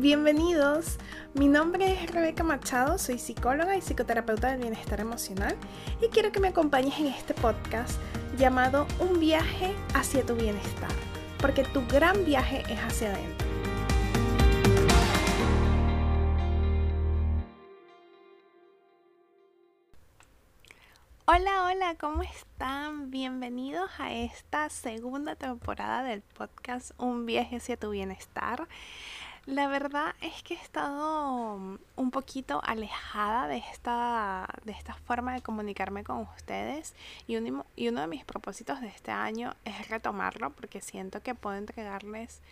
Bienvenidos, mi nombre es Rebeca Machado, soy psicóloga y psicoterapeuta del bienestar emocional y quiero que me acompañes en este podcast llamado Un viaje hacia tu bienestar, porque tu gran viaje es hacia adentro. Hola, hola, ¿cómo están? Bienvenidos a esta segunda temporada del podcast Un viaje hacia tu bienestar. La verdad es que he estado mm, un poquito alejada de esta, de esta forma de comunicarme con ustedes y, y uno de mis propósitos de este año es retomarlo porque siento que puedo entregarles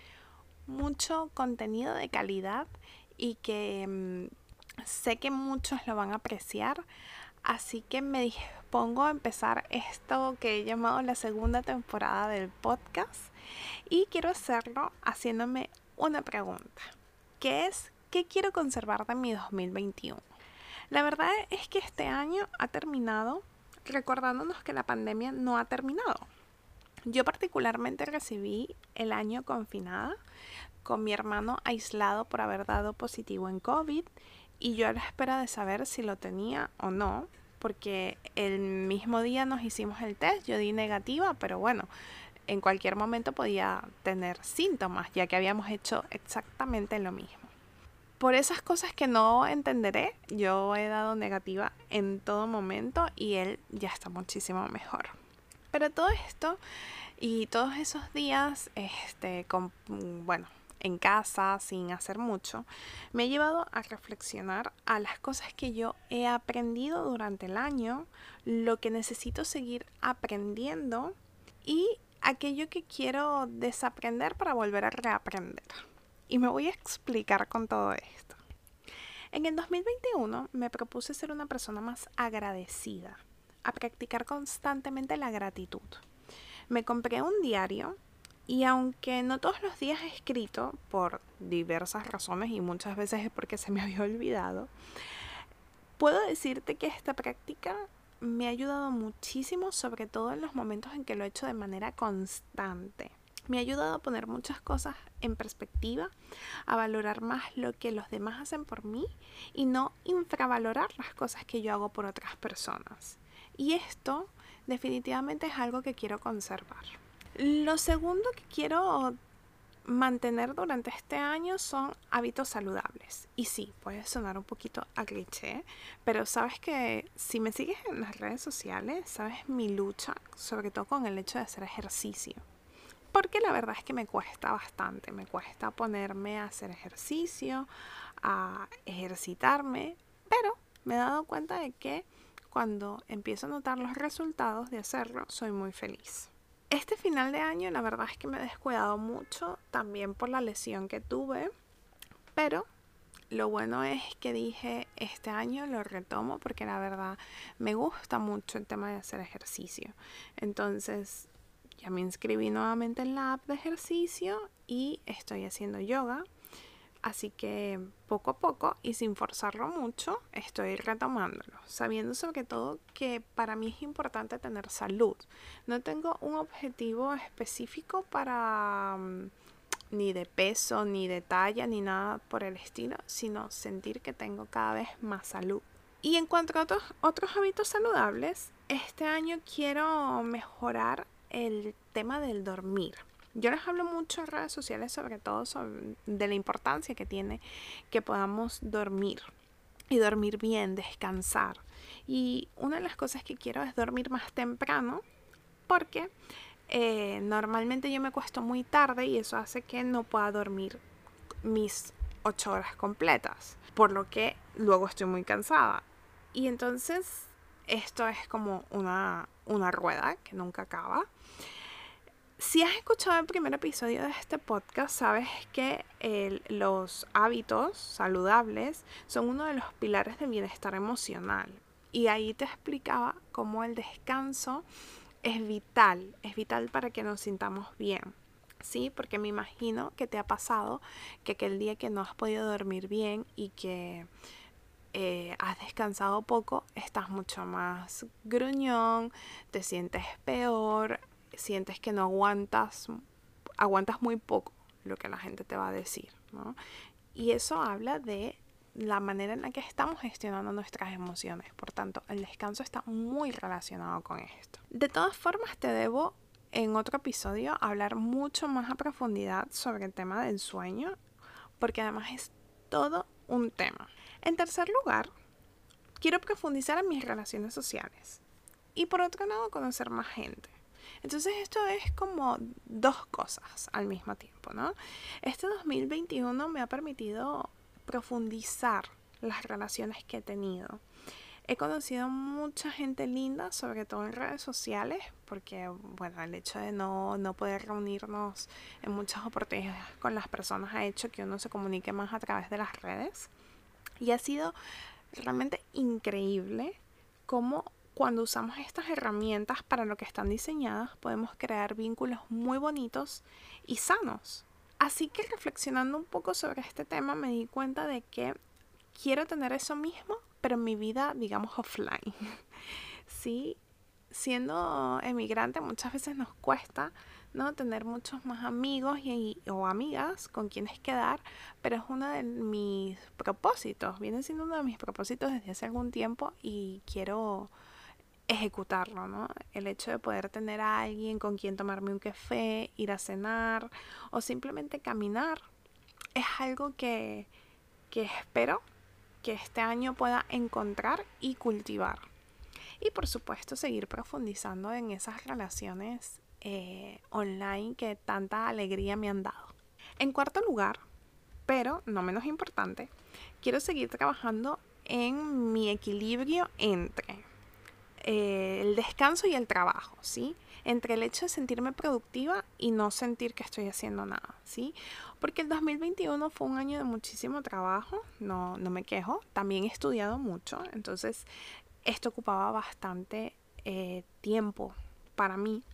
mucho contenido de calidad y que mm, sé que muchos lo van a apreciar. Así que me dispongo a empezar esto que he llamado la segunda temporada del podcast y quiero hacerlo haciéndome una pregunta, que es, ¿qué quiero conservar de mi 2021? La verdad es que este año ha terminado recordándonos que la pandemia no ha terminado. Yo particularmente recibí el año confinada con mi hermano aislado por haber dado positivo en COVID y yo a la espera de saber si lo tenía o no, porque el mismo día nos hicimos el test, yo di negativa, pero bueno, en cualquier momento podía tener síntomas, ya que habíamos hecho exactamente lo mismo. Por esas cosas que no entenderé, yo he dado negativa en todo momento y él ya está muchísimo mejor. Pero todo esto y todos esos días, este, con, bueno, en casa, sin hacer mucho, me ha llevado a reflexionar a las cosas que yo he aprendido durante el año, lo que necesito seguir aprendiendo y aquello que quiero desaprender para volver a reaprender. Y me voy a explicar con todo esto. En el 2021 me propuse ser una persona más agradecida, a practicar constantemente la gratitud. Me compré un diario y aunque no todos los días he escrito por diversas razones y muchas veces es porque se me había olvidado, puedo decirte que esta práctica me ha ayudado muchísimo, sobre todo en los momentos en que lo he hecho de manera constante. Me ha ayudado a poner muchas cosas en perspectiva, a valorar más lo que los demás hacen por mí y no infravalorar las cosas que yo hago por otras personas. Y esto definitivamente es algo que quiero conservar. Lo segundo que quiero mantener durante este año son hábitos saludables. Y sí, puede sonar un poquito a cliché, pero sabes que si me sigues en las redes sociales, sabes mi lucha, sobre todo con el hecho de hacer ejercicio. Porque la verdad es que me cuesta bastante, me cuesta ponerme a hacer ejercicio, a ejercitarme, pero me he dado cuenta de que cuando empiezo a notar los resultados de hacerlo, soy muy feliz. Este final de año la verdad es que me he descuidado mucho, también por la lesión que tuve, pero lo bueno es que dije este año lo retomo porque la verdad me gusta mucho el tema de hacer ejercicio. Entonces ya me inscribí nuevamente en la app de ejercicio y estoy haciendo yoga Así que poco a poco y sin forzarlo mucho, estoy retomándolo, sabiendo sobre todo que para mí es importante tener salud. No tengo un objetivo específico para mm, ni de peso, ni de talla, ni nada por el estilo, sino sentir que tengo cada vez más salud. Y en cuanto a otros, otros hábitos saludables, este año quiero mejorar el tema del dormir. Yo les hablo mucho en redes sociales sobre todo de la importancia que tiene que podamos dormir y dormir bien, descansar. Y una de las cosas que quiero es dormir más temprano porque eh, normalmente yo me cuesto muy tarde y eso hace que no pueda dormir mis ocho horas completas, por lo que luego estoy muy cansada. Y entonces esto es como una, una rueda que nunca acaba. Si has escuchado el primer episodio de este podcast, sabes que los hábitos saludables son uno de los pilares del bienestar emocional. Y ahí te explicaba cómo el descanso es vital, es vital para que nos sintamos bien. Sí, porque me imagino que te ha pasado que aquel día que no has podido dormir bien y que eh, has descansado poco, estás mucho más gruñón, te sientes peor, sientes que no aguantas, aguantas muy poco lo que la gente te va a decir, ¿no? Y eso habla de la manera en la que estamos gestionando nuestras emociones. Por tanto, el descanso está muy relacionado con esto. De todas formas, te debo en otro episodio hablar mucho más a profundidad sobre el tema del sueño, porque además es todo un tema. En tercer lugar, quiero profundizar en mis relaciones sociales. Y por otro lado, conocer más gente. Entonces esto es como dos cosas al mismo tiempo, ¿no? Este 2021 me ha permitido profundizar las relaciones que he tenido. He conocido mucha gente linda, sobre todo en redes sociales, porque bueno, el hecho de no, no poder reunirnos en muchas oportunidades con las personas ha hecho que uno se comunique más a través de las redes. Y ha sido realmente increíble cómo cuando usamos estas herramientas para lo que están diseñadas podemos crear vínculos muy bonitos y sanos. Así que reflexionando un poco sobre este tema me di cuenta de que quiero tener eso mismo, pero en mi vida, digamos, offline. sí, siendo emigrante muchas veces nos cuesta ¿no? tener muchos más amigos y, o amigas con quienes quedar, pero es uno de mis propósitos, viene siendo uno de mis propósitos desde hace algún tiempo y quiero ejecutarlo, ¿no? El hecho de poder tener a alguien con quien tomarme un café, ir a cenar o simplemente caminar es algo que, que espero que este año pueda encontrar y cultivar. Y por supuesto seguir profundizando en esas relaciones eh, online que tanta alegría me han dado. En cuarto lugar, pero no menos importante, quiero seguir trabajando en mi equilibrio entre eh, el descanso y el trabajo, ¿sí? Entre el hecho de sentirme productiva y no sentir que estoy haciendo nada, ¿sí? Porque el 2021 fue un año de muchísimo trabajo, no, no me quejo, también he estudiado mucho, entonces esto ocupaba bastante eh, tiempo para mí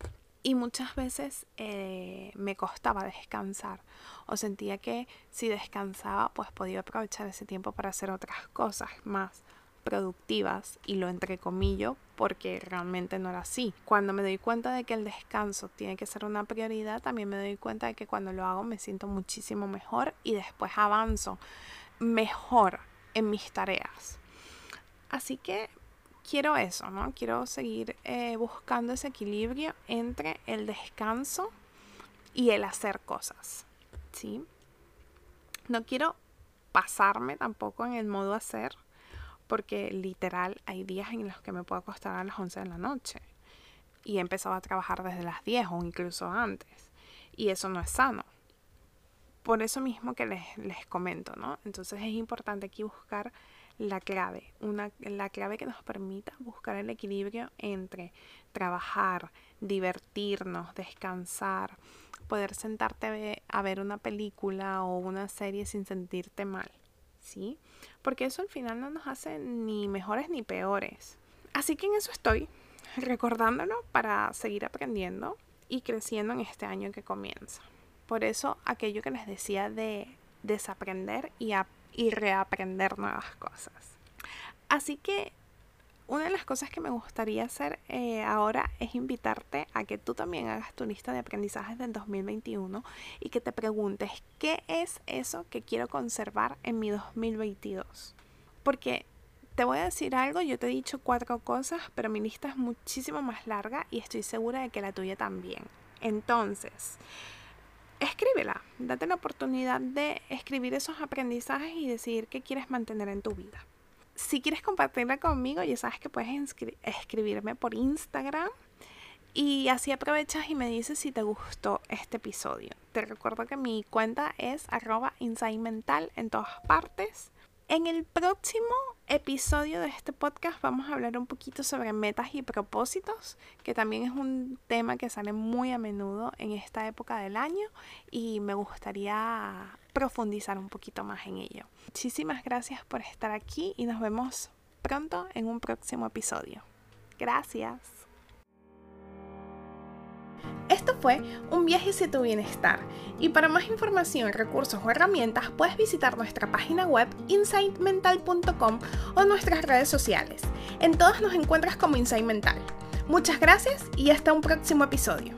y muchas veces eh, me costaba descansar o sentía que si descansaba pues podía aprovechar ese tiempo para hacer otras cosas más productivas y lo entrecomillo porque realmente no era así. Cuando me doy cuenta de que el descanso tiene que ser una prioridad, también me doy cuenta de que cuando lo hago me siento muchísimo mejor y después avanzo mejor en mis tareas. Así que quiero eso, ¿no? Quiero seguir eh, buscando ese equilibrio entre el descanso y el hacer cosas, ¿sí? No quiero pasarme tampoco en el modo hacer porque literal hay días en los que me puedo acostar a las 11 de la noche y he empezado a trabajar desde las 10 o incluso antes y eso no es sano. Por eso mismo que les, les comento, ¿no? Entonces es importante aquí buscar la clave, una, la clave que nos permita buscar el equilibrio entre trabajar, divertirnos, descansar, poder sentarte a ver una película o una serie sin sentirte mal. ¿Sí? Porque eso al final no nos hace ni mejores ni peores. Así que en eso estoy, recordándolo para seguir aprendiendo y creciendo en este año que comienza. Por eso aquello que les decía de desaprender y, y reaprender nuevas cosas. Así que una de las cosas que me gustaría hacer eh, ahora es invitarte a que tú también hagas tu lista de aprendizajes del 2021 y que te preguntes qué es eso que quiero conservar en mi 2022. Porque te voy a decir algo, yo te he dicho cuatro cosas, pero mi lista es muchísimo más larga y estoy segura de que la tuya también. Entonces, escríbela, date la oportunidad de escribir esos aprendizajes y decidir qué quieres mantener en tu vida si quieres compartirla conmigo, ya sabes que puedes escribirme por Instagram. Y así aprovechas y me dices si te gustó este episodio. Te recuerdo que mi cuenta es arroba mental en todas partes. En el próximo episodio de este podcast vamos a hablar un poquito sobre metas y propósitos, que también es un tema que sale muy a menudo en esta época del año y me gustaría profundizar un poquito más en ello. Muchísimas gracias por estar aquí y nos vemos pronto en un próximo episodio. Gracias. Fue un viaje hacia tu bienestar y para más información, recursos o herramientas puedes visitar nuestra página web insightmental.com o nuestras redes sociales. En todas nos encuentras como Insight Mental. Muchas gracias y hasta un próximo episodio.